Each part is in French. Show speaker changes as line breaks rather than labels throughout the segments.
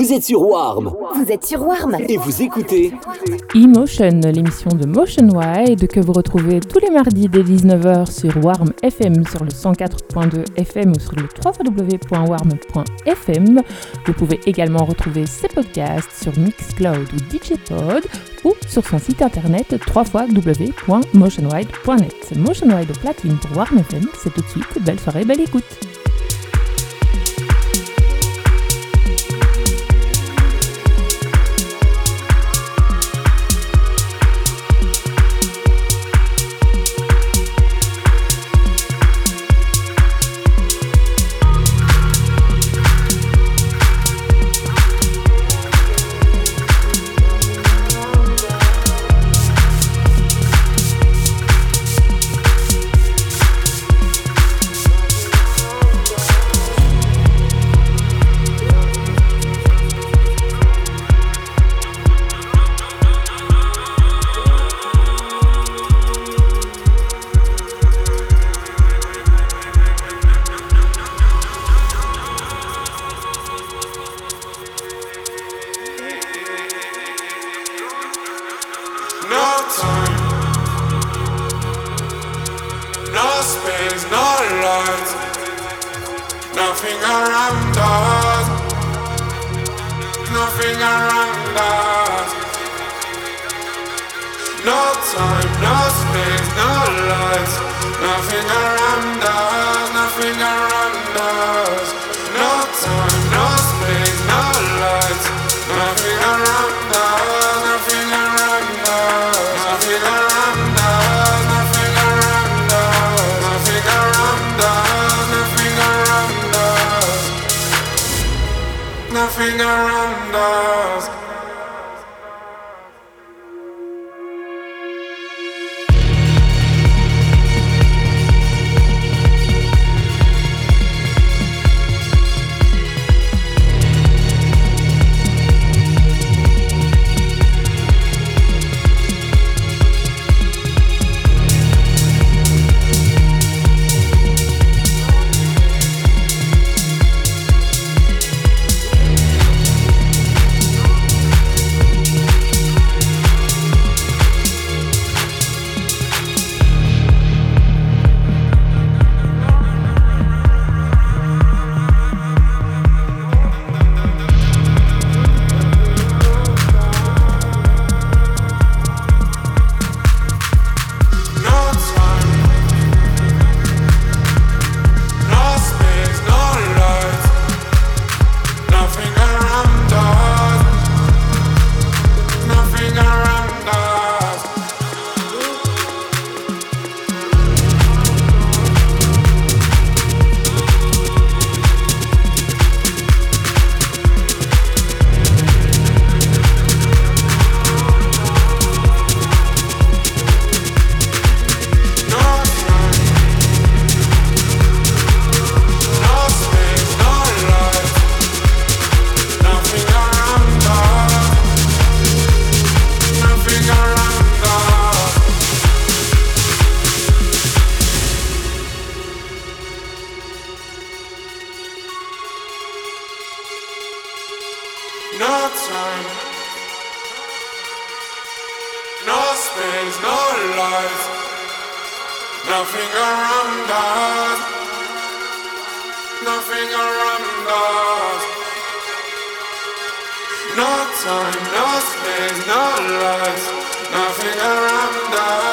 Vous êtes sur Warm.
Vous êtes sur Warm.
Et vous écoutez
Emotion, l'émission de Motion Wide que vous retrouvez tous les mardis dès 19h sur Warm FM sur le 104.2 FM ou sur le www.warm.fm. Vous pouvez également retrouver ses podcasts sur Mixcloud ou DigiPod ou sur son site internet www.motionwide.net. Motionwide au platine pour Warm FM, c'est tout de suite. Belle soirée, belle écoute.
everything around us. nothing's no life. Nothing around us. Nothing around us. No time, no space, no life. Nothing around us.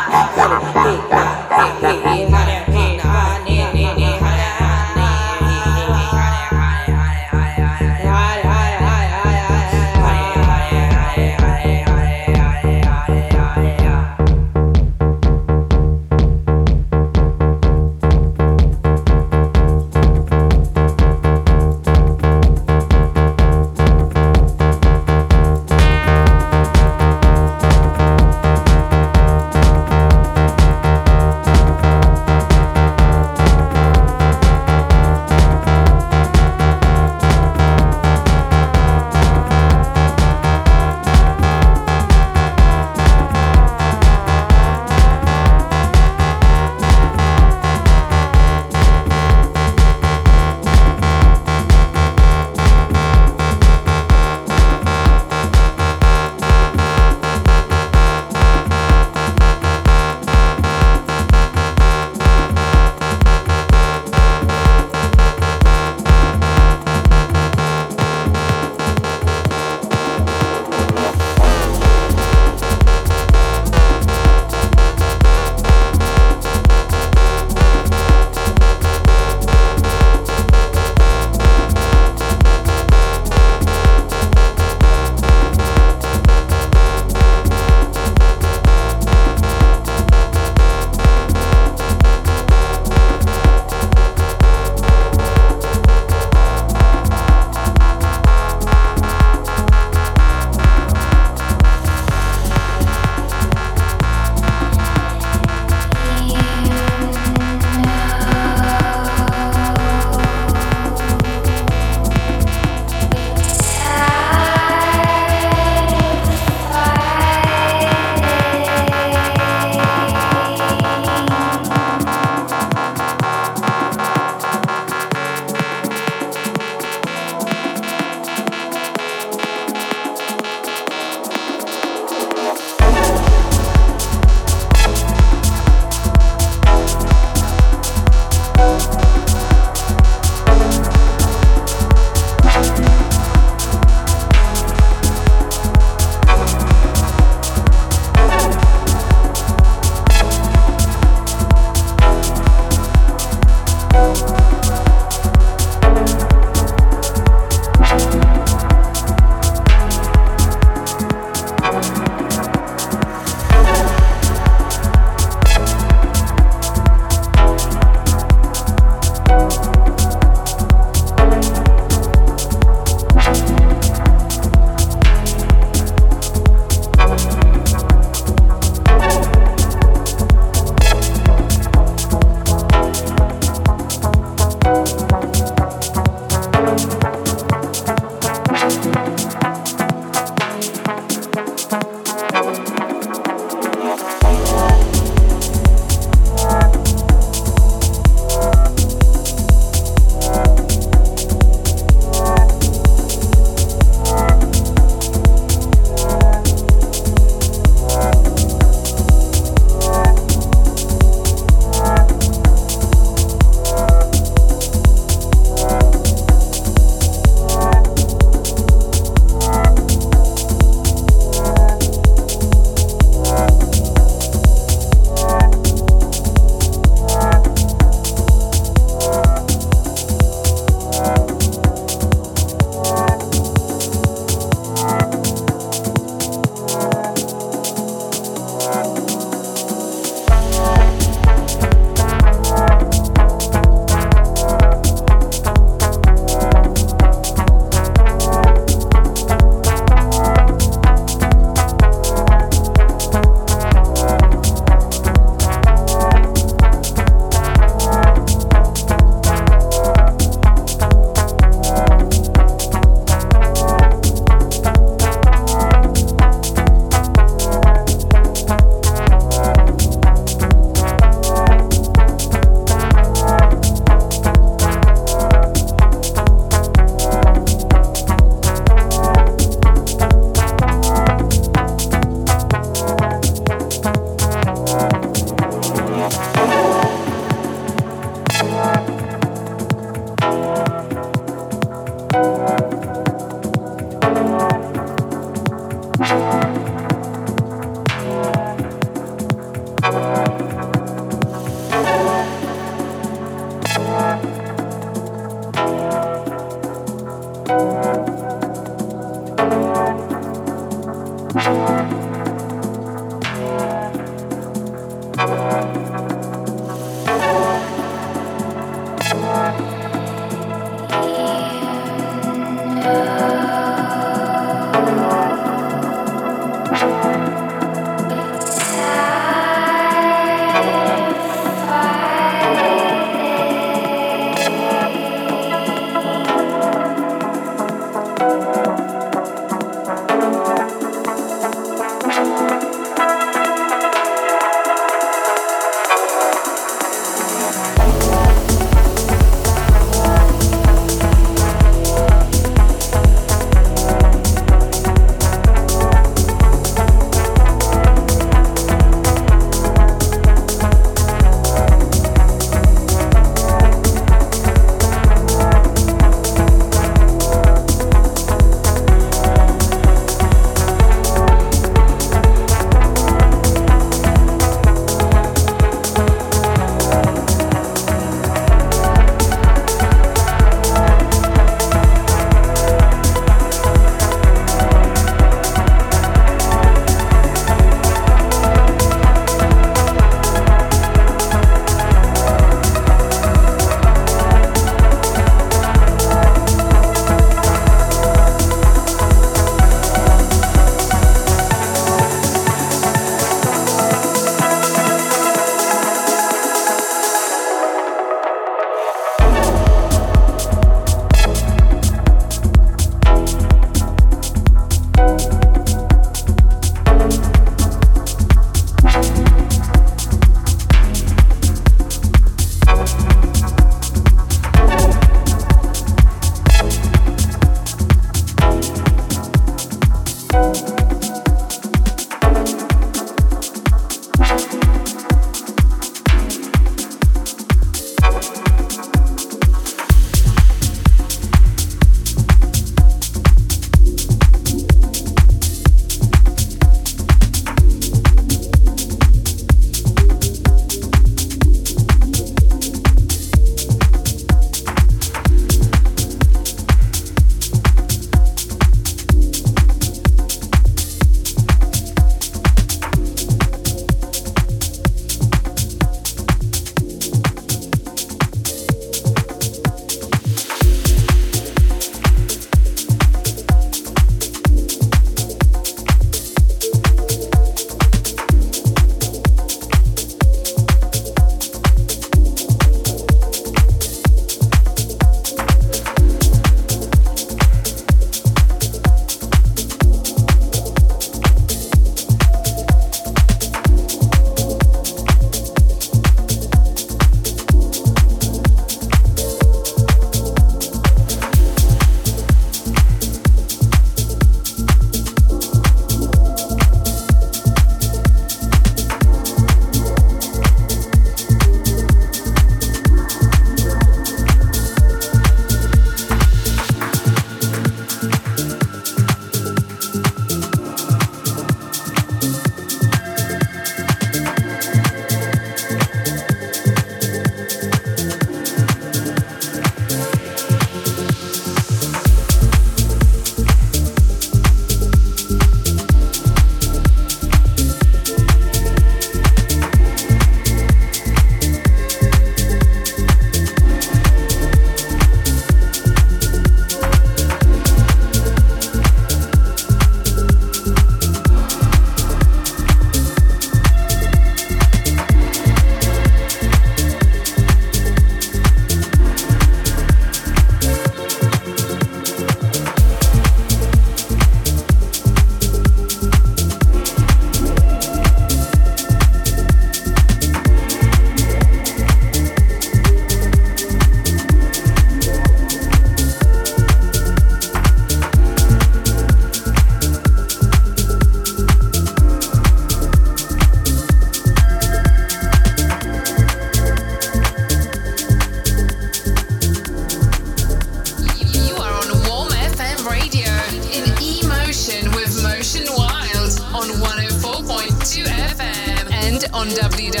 on
www.warm.fm.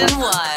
Nationwide.